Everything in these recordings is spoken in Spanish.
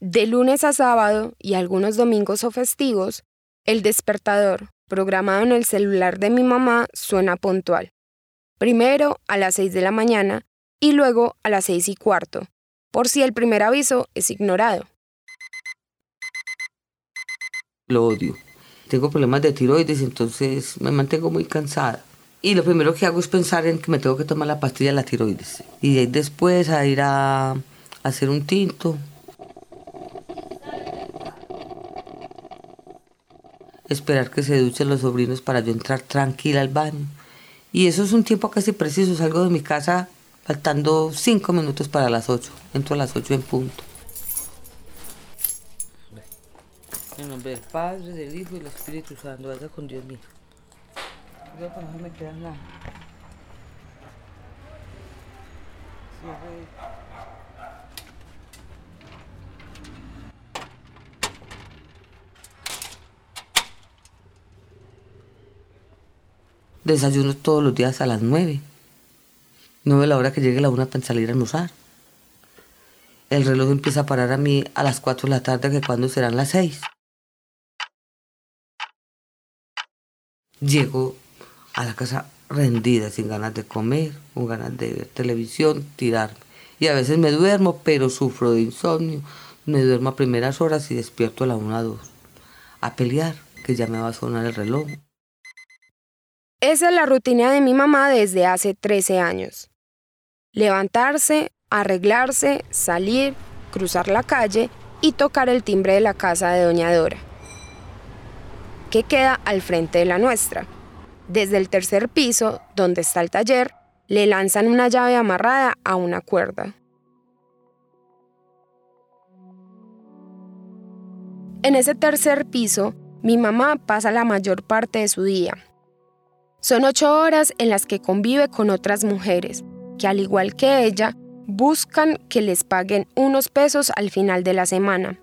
De lunes a sábado y algunos domingos o festivos, el despertador, programado en el celular de mi mamá, suena puntual. Primero a las 6 de la mañana y luego a las seis y cuarto, por si el primer aviso es ignorado. Lo odio. Tengo problemas de tiroides, entonces me mantengo muy cansada. Y lo primero que hago es pensar en que me tengo que tomar la pastilla de la tiroides. Y después a ir a hacer un tinto. Esperar que se duchen los sobrinos para yo entrar tranquila al baño. Y eso es un tiempo casi preciso. Salgo de mi casa faltando cinco minutos para las ocho. Entro a las ocho en punto. En nombre del Padre, del Hijo y del Espíritu Santo, vaya con Dios mío. Yo para no me queda nada. Desayuno todos los días a las nueve. No veo la hora que llegue la una para salir a almorzar. El reloj empieza a parar a mí a las cuatro de la tarde, que cuando serán las seis. Llego a la casa rendida, sin ganas de comer, con ganas de ver televisión, tirarme. Y a veces me duermo, pero sufro de insomnio. Me duermo a primeras horas y despierto a la una o dos. A pelear, que ya me va a sonar el reloj. Esa es la rutina de mi mamá desde hace 13 años. Levantarse, arreglarse, salir, cruzar la calle y tocar el timbre de la casa de Doña Dora, que queda al frente de la nuestra. Desde el tercer piso, donde está el taller, le lanzan una llave amarrada a una cuerda. En ese tercer piso, mi mamá pasa la mayor parte de su día, son ocho horas en las que convive con otras mujeres, que al igual que ella, buscan que les paguen unos pesos al final de la semana.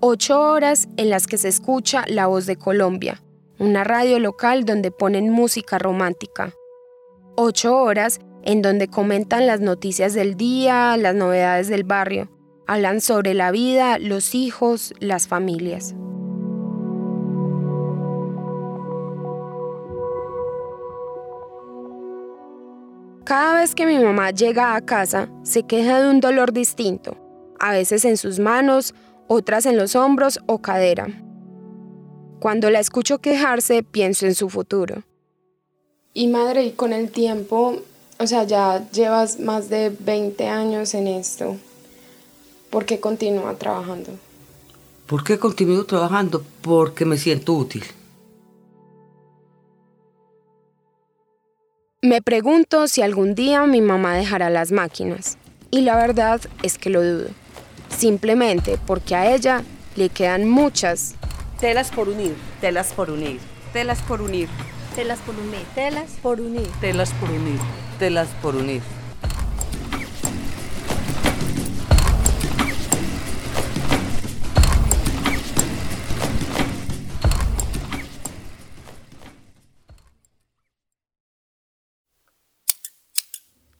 Ocho horas en las que se escucha La Voz de Colombia, una radio local donde ponen música romántica. Ocho horas en donde comentan las noticias del día, las novedades del barrio, hablan sobre la vida, los hijos, las familias. Cada vez que mi mamá llega a casa, se queja de un dolor distinto, a veces en sus manos, otras en los hombros o cadera. Cuando la escucho quejarse, pienso en su futuro. Y madre, y con el tiempo, o sea, ya llevas más de 20 años en esto, ¿por qué continúa trabajando? ¿Por qué continúo trabajando? Porque me siento útil. Me pregunto si algún día mi mamá dejará las máquinas. Y la verdad es que lo dudo. Simplemente porque a ella le quedan muchas telas por unir, telas por unir, telas por unir, telas por unir, telas por unir, telas por unir, telas por unir.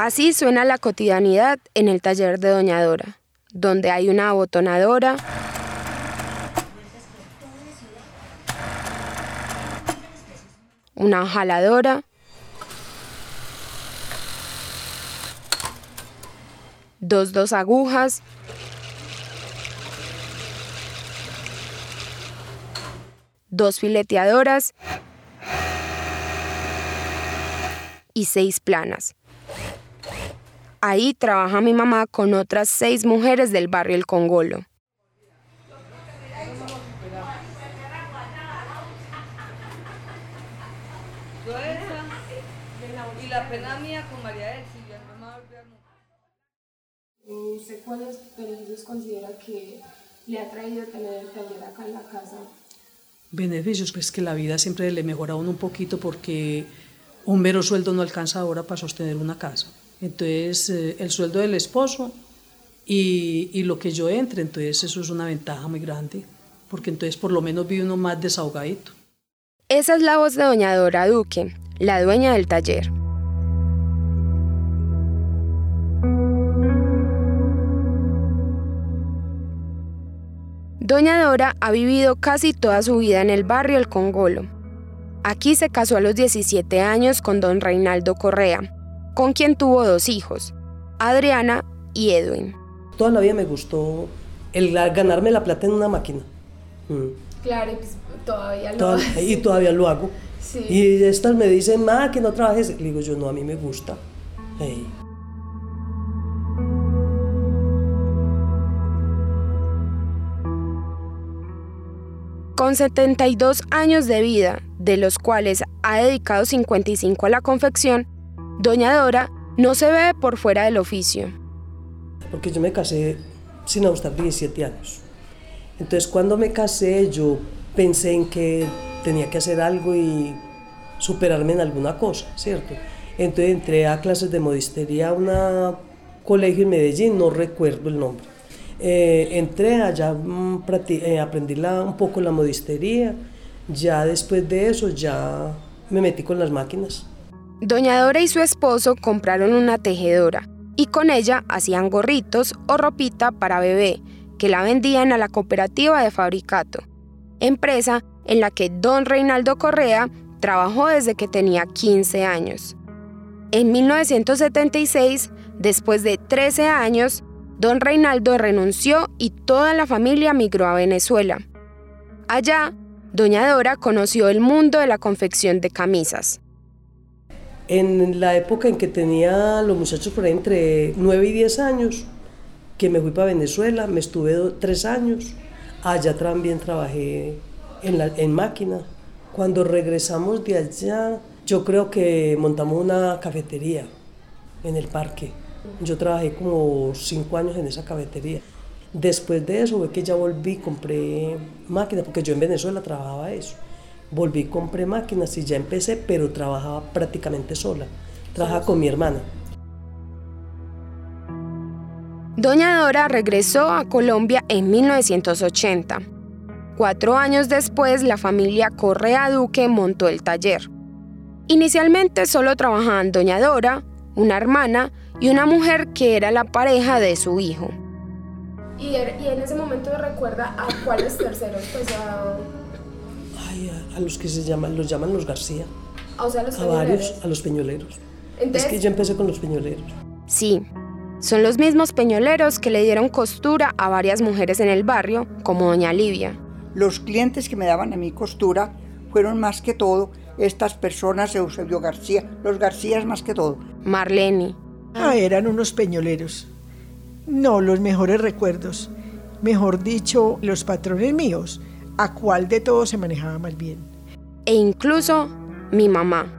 Así suena la cotidianidad en el taller de Doña Dora, donde hay una abotonadora, una jaladora, dos dos agujas, dos fileteadoras. Y seis planas. Ahí trabaja mi mamá con otras seis mujeres del barrio El Congolo. ¿Usted cuáles beneficios considera que le ha traído tener el taller acá en la casa? Beneficios, pues que la vida siempre le mejora a uno un poquito porque un mero sueldo no alcanza ahora para sostener una casa. Entonces, eh, el sueldo del esposo y, lo que yo entre, entonces eso es una ventaja muy grande, porque entonces por lo menos vive uno más desahogadito. Esa es la voz de doña Dora Duque, la dueña del taller. Doña Dora ha vivido casi toda su vida en el barrio El Congolo. Aquí se casó a los 17 años con don Reinaldo Correa, con quien tuvo dos hijos, Adriana y Edwin. Toda la vida me gustó el ganarme la plata en una máquina. Mm. Claro, pues todavía lo hago. Y todavía lo hago. Sí. Y estas me dicen, ma, que no trabajes. Le digo yo, no, a mí me gusta. Con 72 años de vida, de los cuales ha dedicado 55 a la confección, Doña Dora no se ve por fuera del oficio. Porque yo me casé sin ajustar 17 años. Entonces cuando me casé yo pensé en que tenía que hacer algo y superarme en alguna cosa, ¿cierto? Entonces entré a clases de modistería a un colegio en Medellín, no recuerdo el nombre. Eh, entré allá, mm, eh, aprendí un poco la modistería, ya después de eso ya me metí con las máquinas. Doña Dora y su esposo compraron una tejedora y con ella hacían gorritos o ropita para bebé que la vendían a la cooperativa de Fabricato, empresa en la que don Reinaldo Correa trabajó desde que tenía 15 años. En 1976, después de 13 años, don Reinaldo renunció y toda la familia migró a Venezuela. Allá, doña Dora conoció el mundo de la confección de camisas. En la época en que tenía los muchachos por entre 9 y 10 años, que me fui para Venezuela, me estuve tres años, allá también trabajé en, en máquina. Cuando regresamos de allá, yo creo que montamos una cafetería en el parque. Yo trabajé como cinco años en esa cafetería. Después de eso fue que ya volví, compré máquinas, porque yo en Venezuela trabajaba eso. Volví, compré máquinas y ya empecé, pero trabajaba prácticamente sola. Trabajaba con mi hermana. Doña Dora regresó a Colombia en 1980. Cuatro años después, la familia Correa Duque montó el taller. Inicialmente solo trabajaban Doña Dora, una hermana y una mujer que era la pareja de su hijo. ¿Y, er, en ese momento recuerda a cuáles terceros? Pues a... Ay, a, los que se llaman, los llaman los García. Ah, o sea, los a varios, a los peñoleros. es que yo empecé con los peñoleros. Sí, son los mismos peñoleros que le dieron costura a varias mujeres en el barrio, como doña Livia. Los clientes que me daban a mi costura fueron más que todo estas personas, Eusebio García, los Garcías más que todo. Marlene. Ah, eran unos peñoleros. No, los mejores recuerdos. Mejor dicho, los patrones míos. ¿A cuál de todos se manejaba más bien? E incluso mi mamá.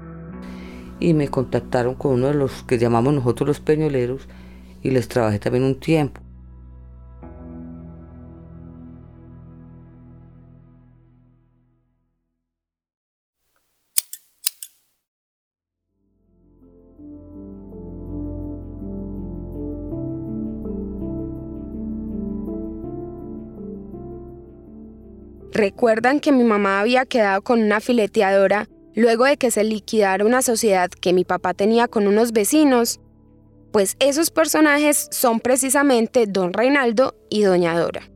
Y me contactaron con uno de los que llamamos nosotros los peñoleros y les trabajé también un tiempo. ¿Recuerdan que mi mamá había quedado con una fileteadora luego de que se liquidara una sociedad que mi papá tenía con unos vecinos? Pues esos personajes son precisamente don Reinaldo y doña Dora.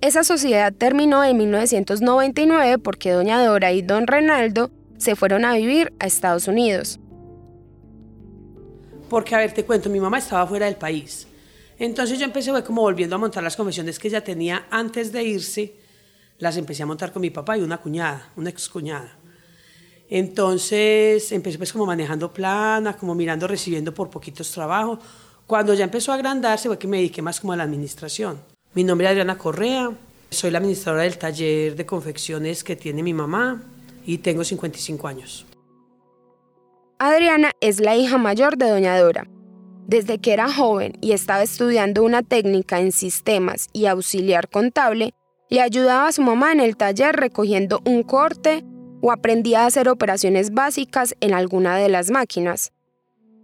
Esa sociedad terminó en 1999 porque doña Dora y don Reinaldo se fueron a vivir a Estados Unidos. Porque, a ver, te cuento, mi mamá estaba fuera del país. Entonces yo empecé como volviendo a montar las confesiones que ella tenía antes de irse, las empecé a montar con mi papá y una cuñada, una ex cuñada. Entonces empecé pues como manejando plana, como mirando, recibiendo por poquitos trabajos. Cuando ya empezó a agrandarse fue que me dediqué más como a la administración. Mi nombre es Adriana Correa, soy la administradora del taller de confecciones que tiene mi mamá y tengo 55 años. Adriana es la hija mayor de Doña Dora. Desde que era joven y estaba estudiando una técnica en sistemas y auxiliar contable, Le ayudaba a su mamá en el taller recogiendo un corte o aprendía a hacer operaciones básicas en alguna de las máquinas.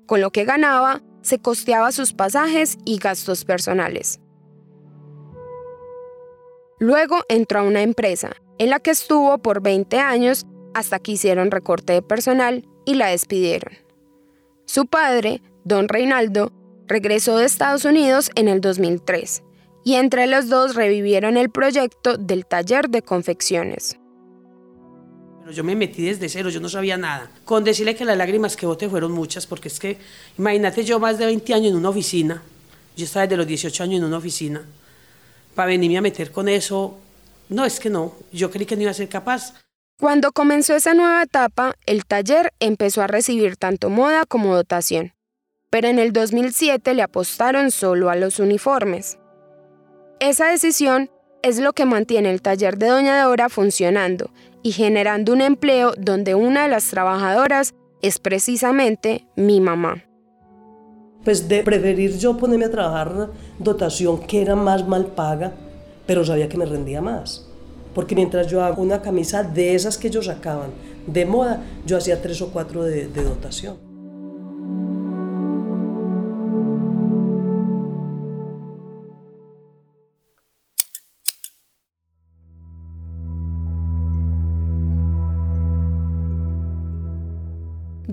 Con lo que ganaba, se costeaba sus pasajes y gastos personales. Luego entró a una empresa, en la que estuvo por 20 años hasta que hicieron recorte de personal y la despidieron. Su padre, don Reinaldo, regresó de Estados Unidos en el 2003 y entre los dos revivieron el proyecto del taller de confecciones. yo me metí desde cero, yo no sabía nada. Con decirle que las lágrimas que boté fueron muchas, porque es que, imagínate yo más de 20 años en una oficina, yo estaba desde los 18 años en una oficina, para venirme a meter con eso, no, es que no, yo creí que no iba a ser capaz. Cuando comenzó esa nueva etapa, el taller empezó a recibir tanto moda como dotación, pero en el 2007 le apostaron solo a los uniformes. Esa decisión es lo que mantiene el taller de Doña Dora funcionando y generando un empleo donde una de las trabajadoras es precisamente mi mamá. Pues de preferir yo ponerme a trabajar dotación que era más mal paga, pero sabía que me rendía más. Porque mientras yo hago una camisa de esas que ellos sacaban de moda, yo hacía tres o cuatro de, de dotación.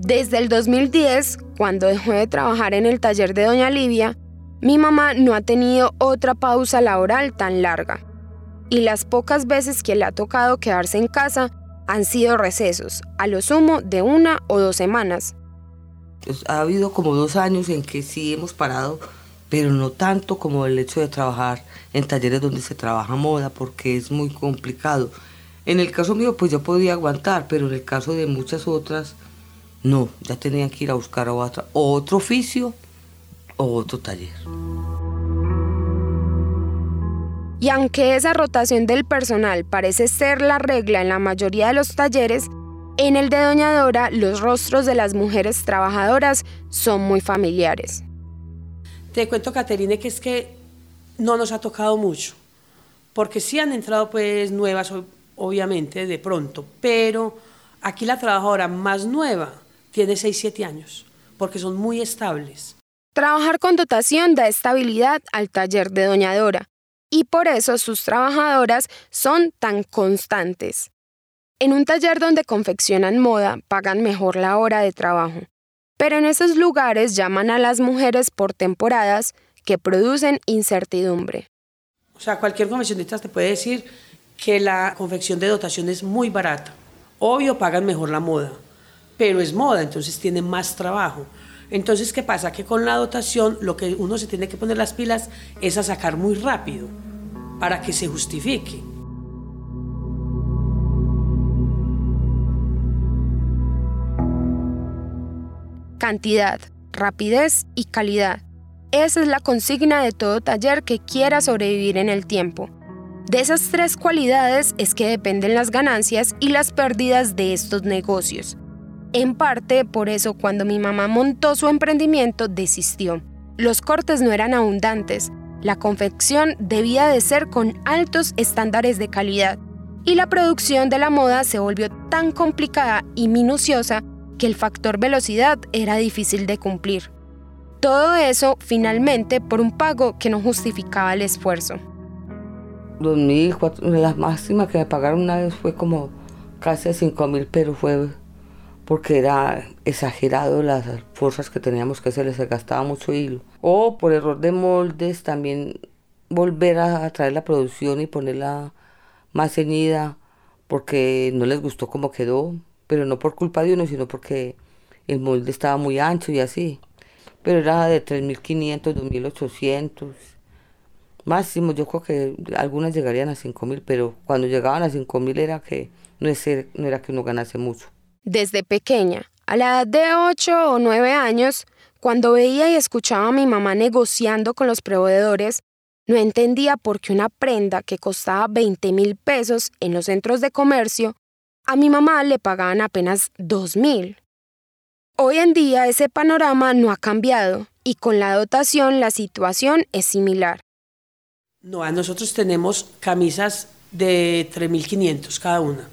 Desde el 2010, cuando dejó de trabajar en el taller de Doña Livia, mi mamá no ha tenido otra pausa laboral tan larga y las pocas veces que le ha tocado quedarse en casa han sido recesos, a lo sumo de una o dos semanas. Pues, ha habido como dos años en que sí hemos parado, pero no tanto como el hecho de trabajar en talleres donde se trabaja moda, porque es muy complicado. En el caso mío, pues yo podía aguantar, pero en el caso de muchas otras, no, ya tenían que ir a buscar otro oficio o otro taller. Y aunque esa rotación del personal parece ser la regla en la mayoría de los talleres, en el de Doña Dora los rostros de las mujeres trabajadoras son muy familiares. Te cuento, Caterine, que es que no nos ha tocado mucho, porque sí han entrado pues nuevas, obviamente, de pronto, pero aquí la trabajadora más nueva tiene 6, 7 años, porque son muy estables. Trabajar con dotación da estabilidad al taller de Doña Dora, y por eso sus trabajadoras son tan constantes. En un taller donde confeccionan moda pagan mejor la hora de trabajo, pero en esos lugares llaman a las mujeres por temporadas que producen incertidumbre. O sea, cualquier confeccionista te puede decir que la confección de dotación es muy barata. Obvio pagan mejor la moda, pero es moda, entonces tiene más trabajo. Entonces, ¿qué pasa? Que con la dotación lo que uno se tiene que poner las pilas es a sacar muy rápido para que se justifique. Cantidad, rapidez y calidad. Esa es la consigna de todo taller que quiera sobrevivir en el tiempo. De esas tres cualidades es que dependen las ganancias y las pérdidas de estos negocios. En parte por eso cuando mi mamá montó su emprendimiento desistió. Los cortes no eran abundantes, la confección debía de ser con altos estándares de calidad y la producción de la moda se volvió tan complicada y minuciosa que el factor velocidad era difícil de cumplir. Todo eso finalmente por un pago que no justificaba el esfuerzo. 2000, la máxima que me pagaron una vez fue como casi 5 mil, pero fue porque era exagerado las fuerzas que teníamos que hacer, se gastaba mucho hilo. O por error de moldes también volver a traer la producción y ponerla más ceñida porque no les gustó cómo quedó, pero no por culpa de uno, sino porque el molde estaba muy ancho y así. Pero era de 3.500, 2.800. Máximo, yo creo que algunas llegarían a 5.000, pero cuando llegaban a 5.000 era que no, no era que uno ganase mucho. Desde pequeña, a la edad de 8 o 9 años, cuando veía y escuchaba a mi mamá negociando con los proveedores, no entendía por qué una prenda que costaba 20 mil pesos en los centros de comercio, a mi mamá le pagaban apenas 2 mil. Hoy en día ese panorama no ha cambiado y con la dotación la situación es similar. No, nosotros tenemos camisas de 3.500 cada una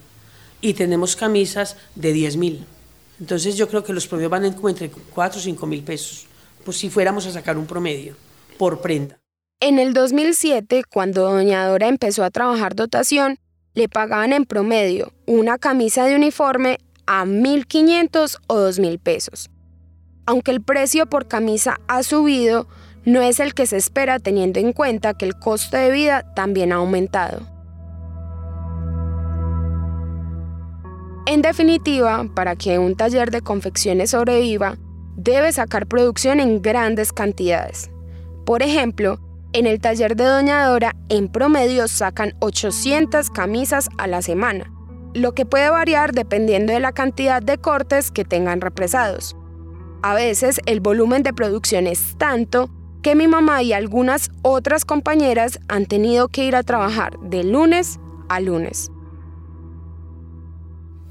y tenemos camisas de 10.000. Entonces yo creo que los promedios van en como entre 4 o 5 mil pesos, pues si fuéramos a sacar un promedio por prenda. En el 2007, cuando Doña Dora empezó a trabajar dotación, le pagaban en promedio una camisa de uniforme a 1.500 o 2.000 pesos. Aunque el precio por camisa ha subido, no es el que se espera teniendo en cuenta que el costo de vida también ha aumentado. En definitiva, para que un taller de confecciones sobreviva, debe sacar producción en grandes cantidades. Por ejemplo, en el taller de Doña Dora, en promedio sacan 800 camisas a la semana, lo que puede variar dependiendo de la cantidad de cortes que tengan represados. A veces el volumen de producción es tanto que mi mamá y algunas otras compañeras han tenido que ir a trabajar de lunes a lunes.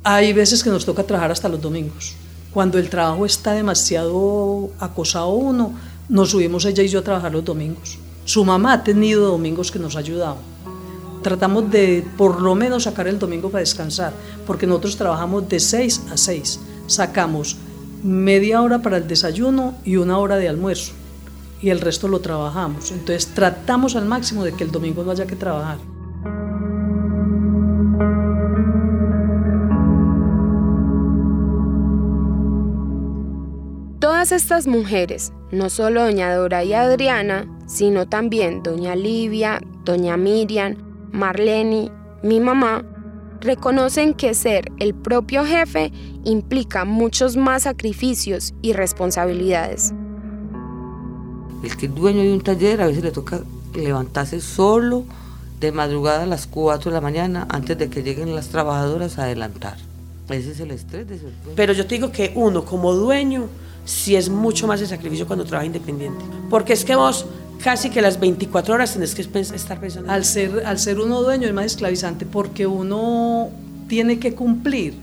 Hay veces que nos toca trabajar hasta los domingos. Cuando el trabajo está demasiado acosado uno, nos subimos ella y yo a trabajar los domingos. Su mamá ha tenido domingos que nos ha ayudado. Tratamos de por lo menos sacar el domingo para descansar, porque nosotros trabajamos de 6 a 6. Sacamos media hora para el desayuno y una hora de almuerzo, y el resto lo trabajamos. Entonces tratamos al máximo de que el domingo no haya que trabajar. Todas estas mujeres, no solo doña Dora y Adriana, sino también doña Livia, doña Miriam, Marlene, mi mamá, reconocen que ser el propio jefe implica muchos más sacrificios y responsabilidades. El que es dueño de un taller a veces le toca levantarse solo de madrugada a las 4 de la mañana antes de que lleguen las trabajadoras a adelantar. Ese es el estrés de ser Pero yo te digo que uno como dueño si es mucho más de sacrificio cuando trabaja independiente. Porque es que vos casi que las 24 horas tenés que estar pensando. Al ser, al ser uno dueño es más esclavizante porque uno tiene que cumplir.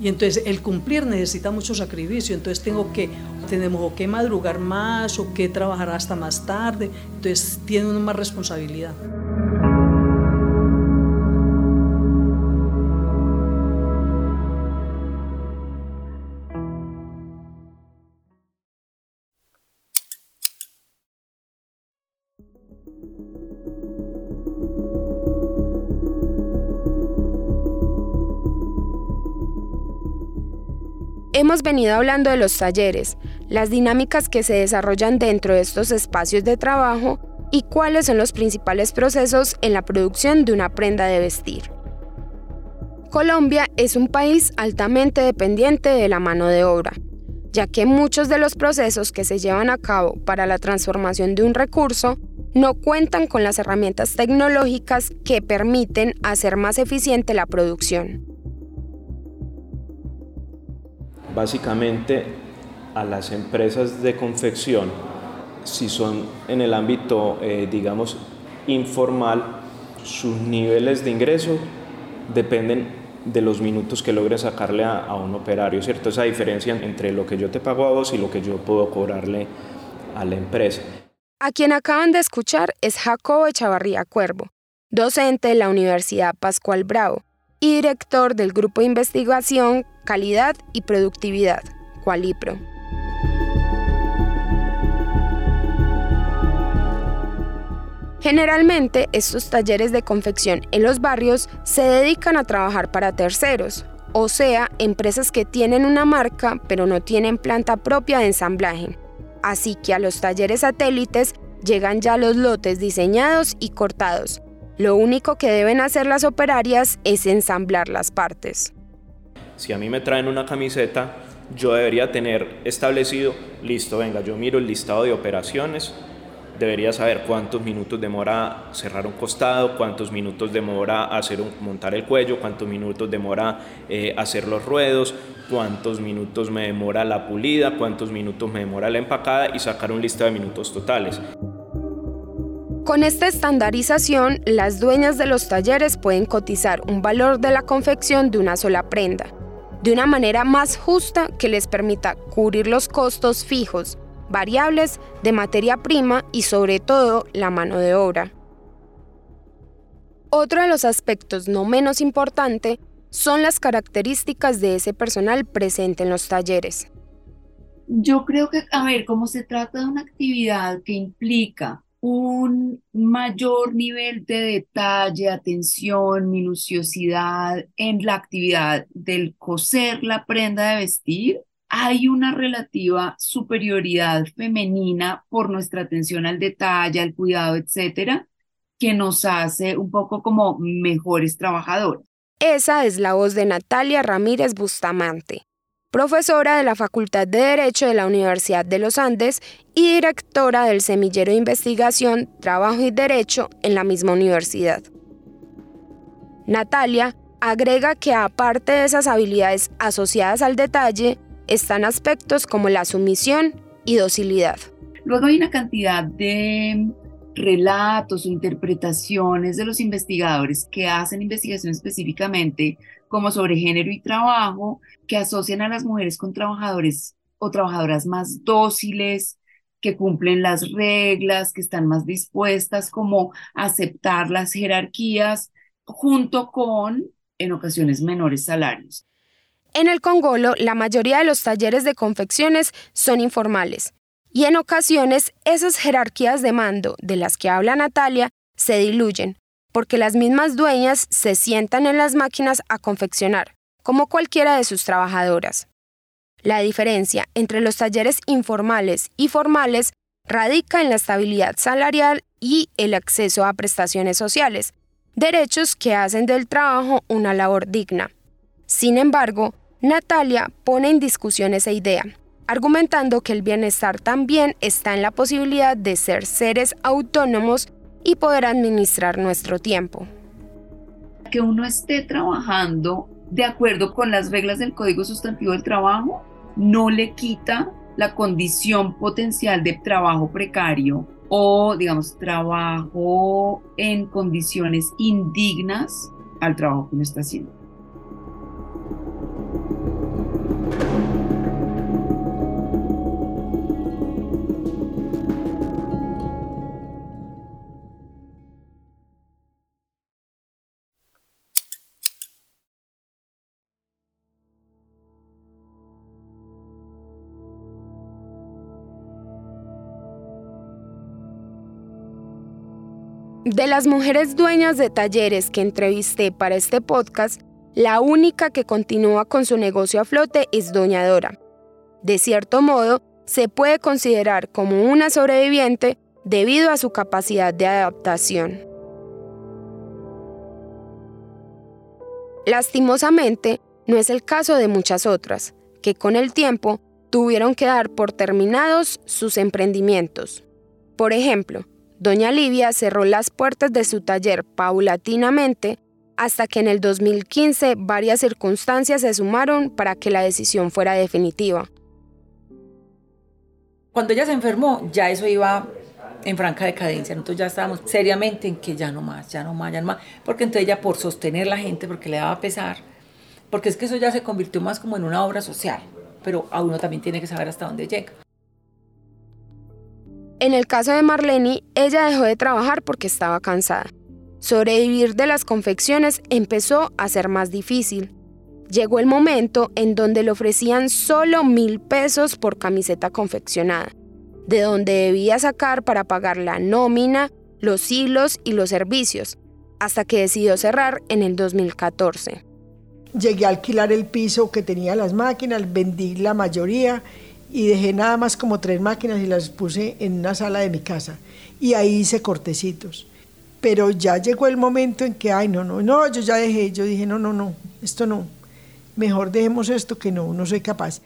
Y entonces el cumplir necesita mucho sacrificio. Entonces tengo que, tenemos que madrugar más o que trabajar hasta más tarde. Entonces tiene uno más responsabilidad. Hemos venido hablando de los talleres, las dinámicas que se desarrollan dentro de estos espacios de trabajo y cuáles son los principales procesos en la producción de una prenda de vestir. Colombia es un país altamente dependiente de la mano de obra, ya que muchos de los procesos que se llevan a cabo para la transformación de un recurso no cuentan con las herramientas tecnológicas que permiten hacer más eficiente la producción. Básicamente a las empresas de confección, si son en el ámbito, eh, digamos, informal, sus niveles de ingreso dependen de los minutos que logres sacarle a, un operario, ¿cierto? Esa diferencia entre lo que yo te pago a vos y lo que yo puedo cobrarle a la empresa. A quien acaban de escuchar es Jacobo Echavarría Cuervo, docente de la Universidad Pascual Bravo y director del Grupo de Investigación calidad y productividad, Qualipro. Generalmente estos talleres de confección en los barrios se dedican a trabajar para terceros, o sea, empresas que tienen una marca pero no tienen planta propia de ensamblaje. Así que a los talleres satélites llegan ya los lotes diseñados y cortados. Lo único que deben hacer las operarias es ensamblar las partes. Si a mí me traen una camiseta, yo debería tener establecido, listo, venga, yo miro el listado de operaciones, debería saber cuántos minutos demora cerrar un costado, cuántos minutos demora hacer montar el cuello, cuántos minutos demora eh, hacer los ruedos, cuántos minutos me demora la pulida, cuántos minutos me demora la empacada y sacar un listado de minutos totales. Con esta estandarización, las dueñas de los talleres pueden cotizar un valor de la confección de una sola prenda de una manera más justa que les permita cubrir los costos fijos, variables de materia prima y sobre todo la mano de obra. Otro de los aspectos no menos importante son las características de ese personal presente en los talleres. Yo creo que, a ver, como se trata de una actividad que implica un mayor nivel de detalle, atención, minuciosidad en la actividad del coser la prenda de vestir, hay una relativa superioridad femenina por nuestra atención al detalle, al cuidado, etcétera, que nos hace un poco como mejores trabajadores. Esa es la voz de Natalia Ramírez Bustamante, profesora de la Facultad de Derecho de la Universidad de los Andes y directora del Semillero de Investigación, Trabajo y Derecho en la misma universidad. Natalia agrega que aparte de esas habilidades asociadas al detalle, están aspectos como la sumisión y docilidad. Luego hay una cantidad de relatos o interpretaciones de los investigadores que hacen investigación específicamente como sobre género y trabajo, que asocian a las mujeres con trabajadores o trabajadoras más dóciles, que cumplen las reglas, que están más dispuestas como a aceptar las jerarquías, junto con, en ocasiones, menores salarios. En el Congolo, la mayoría de los talleres de confecciones son informales, y en ocasiones esas jerarquías de mando de las que habla Natalia se diluyen, porque las mismas dueñas se sientan en las máquinas a confeccionar, como cualquiera de sus trabajadoras. La diferencia entre los talleres informales y formales radica en la estabilidad salarial y el acceso a prestaciones sociales, derechos que hacen del trabajo una labor digna. Sin embargo, Natalia pone en discusión esa idea, argumentando que el bienestar también está en la posibilidad de ser seres autónomos y poder administrar nuestro tiempo. Que uno esté trabajando de acuerdo con las reglas del Código Sustantivo del Trabajo no le quita la condición potencial de trabajo precario o, digamos, trabajo en condiciones indignas al trabajo que uno está haciendo. De las mujeres dueñas de talleres que entrevisté para este podcast, la única que continúa con su negocio a flote es Doña Dora. De cierto modo, se puede considerar como una sobreviviente debido a su capacidad de adaptación. Lastimosamente, no es el caso de muchas otras, que con el tiempo tuvieron que dar por terminados sus emprendimientos. Por ejemplo, Doña Livia cerró las puertas de su taller paulatinamente hasta que en el 2015 varias circunstancias se sumaron para que la decisión fuera definitiva. Cuando ella se enfermó, ya eso iba en franca decadencia. Nosotros ya estábamos seriamente en que ya no más, ya no más, ya no más. Porque entonces ella por sostener la gente, porque le daba pesar, porque es que eso ya se convirtió más como en una obra social. Pero a uno también tiene que saber hasta dónde llega. En el caso de Marlene, ella dejó de trabajar porque estaba cansada. Sobrevivir de las confecciones empezó a ser más difícil. Llegó el momento en donde le ofrecían solo mil pesos por camiseta confeccionada, de donde debía sacar para pagar la nómina, los hilos y los servicios, hasta que decidió cerrar en el 2014. Llegué a alquilar el piso que tenía las máquinas, vendí la mayoría y dejé nada más como tres máquinas y las puse en una sala de mi casa. Y ahí hice cortecitos. Pero ya llegó el momento en que, ay, no, no, no, yo ya dejé, yo dije, no, no, no, esto no. Mejor dejemos esto que no, no soy capaz.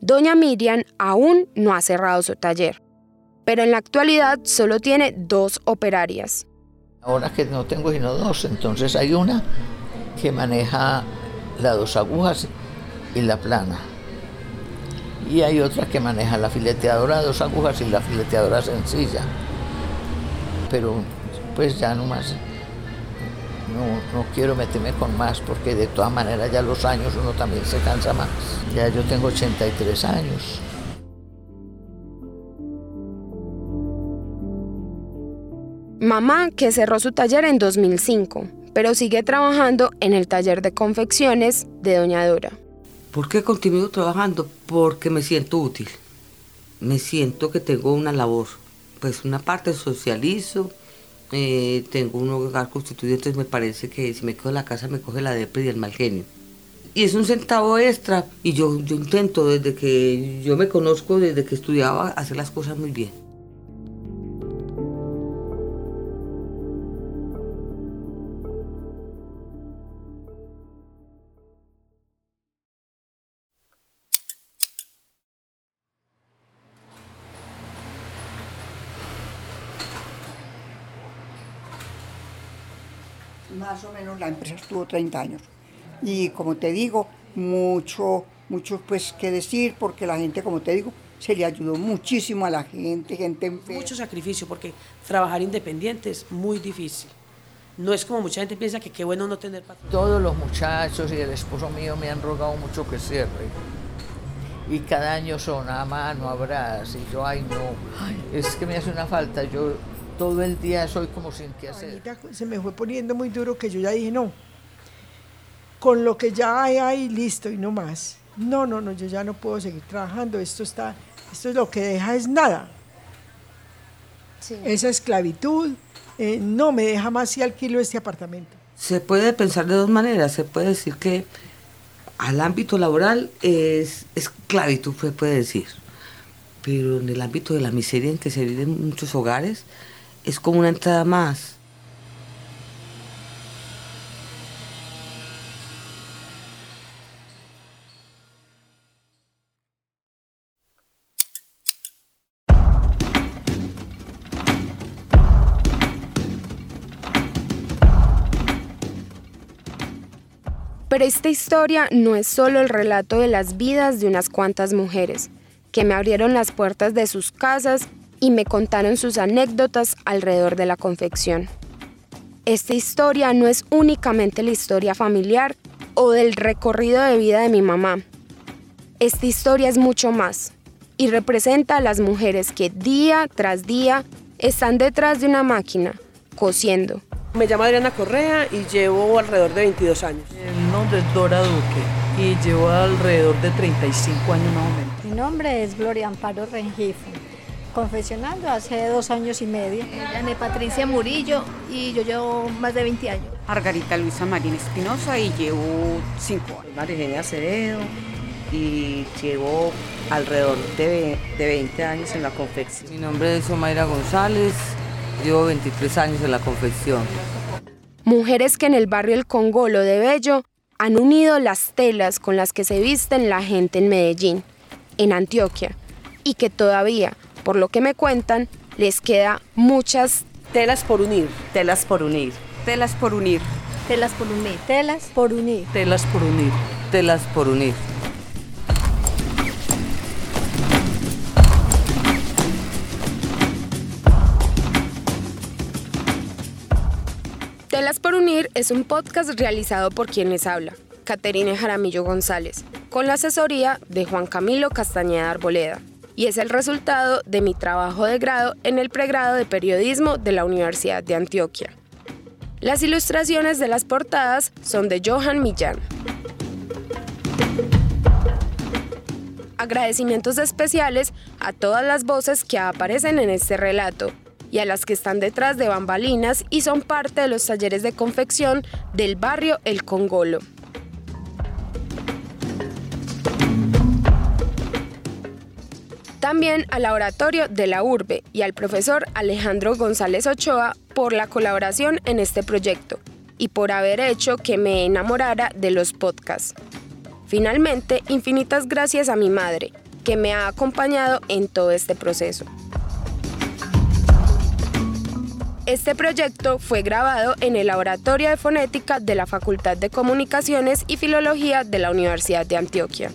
Doña Miriam aún no ha cerrado su taller, pero en la actualidad solo tiene dos operarias. Ahora que no tengo sino dos, entonces hay una que maneja las dos agujas y la plana y hay otra que maneja la fileteadora dos agujas y la fileteadora sencilla. Pero pues ya no más, no, no quiero meterme con más porque de todas maneras ya los años uno también se cansa más. Ya yo tengo 83 Mamá que cerró su taller en 2005, pero sigue trabajando en el taller de confecciones de Doña Dora. ¿Por qué continúo trabajando? Porque me siento útil. Me siento que tengo una labor. Pues una parte socializo, eh, tengo un hogar constituido, entonces me parece que si me quedo en la casa me coge la depre y el mal genio. Y es un centavo extra y yo, yo intento desde que yo me conozco, desde que estudiaba, hacer las cosas muy bien. Más o menos la empresa estuvo 30 años. Y como te digo, mucho, mucho pues que decir, porque la gente, como te digo, se le ayudó muchísimo a la gente, gente enferma. Mucho sacrificio, porque trabajar independiente es muy difícil. No es como mucha gente piensa que qué bueno no tener patrón. Todos los muchachos y el esposo mío me han rogado mucho que cierre. Y cada año son a mano, abrazo, y yo, ay no, es que me hace una falta, yo todo el día soy como sin qué hacer. Se me fue poniendo muy duro que yo ya dije, no, con lo que ya hay ahí, listo y no más. No, no, no, yo ya no puedo seguir trabajando, esto está, esto es lo que deja es nada. Esa esclavitud eh, no me deja más si alquilo este apartamento. Se puede pensar de dos maneras, se puede decir que al ámbito laboral es esclavitud, se puede decir, pero en el ámbito de la miseria en que se vive en muchos hogares, es como una entrada más. Pero esta historia no es solo el relato de las vidas de unas cuantas mujeres, que me abrieron las puertas de sus casas y me contaron sus anécdotas alrededor de la confección. Esta historia no es únicamente la historia familiar o del recorrido de vida de mi mamá. Esta historia es mucho más y representa a las mujeres que día tras día están detrás de una máquina, cosiendo. Me llamo Adriana Correa y llevo alrededor de 22 años. Mi nombre es Dora Duque y llevo alrededor de 35 años más o menos. Mi nombre es Gloria Amparo Rengifo confeccionando hace dos años y medio. Ana Patricia Murillo y yo llevo más de 20 años. Margarita Luisa Marín Espinosa y llevo 5 años. María Acevedo y llevo alrededor de, de 20 años en la confección. Mi nombre es Omaira González, llevo 23 años en la confección. Mujeres que en el barrio El Congolo de Bello han unido las telas con las que se visten la gente en Medellín, en Antioquia, y que todavía por lo que me cuentan, les queda muchas telas por unir, telas por unir, telas por unir, telas por unir, telas por unir, telas por unir, telas por unir. Telas por Unir es un podcast realizado por quien les habla, Caterine Jaramillo González, con la asesoría de Juan Camilo Castañeda Arboleda y es el resultado de mi trabajo de grado en el pregrado de periodismo de la Universidad de Antioquia. Las ilustraciones de las portadas son de Johan Millán. Agradecimientos especiales a todas las voces que aparecen en este relato y a las que están detrás de bambalinas y son parte de los talleres de confección del barrio El Congolo. También al laboratorio de la URBE y al profesor Alejandro González Ochoa por la colaboración en este proyecto y por haber hecho que me enamorara de los podcasts. Finalmente, infinitas gracias a mi madre, que me ha acompañado en todo este proceso. Este proyecto fue grabado en el Laboratorio de Fonética de la Facultad de Comunicaciones y Filología de la Universidad de Antioquia.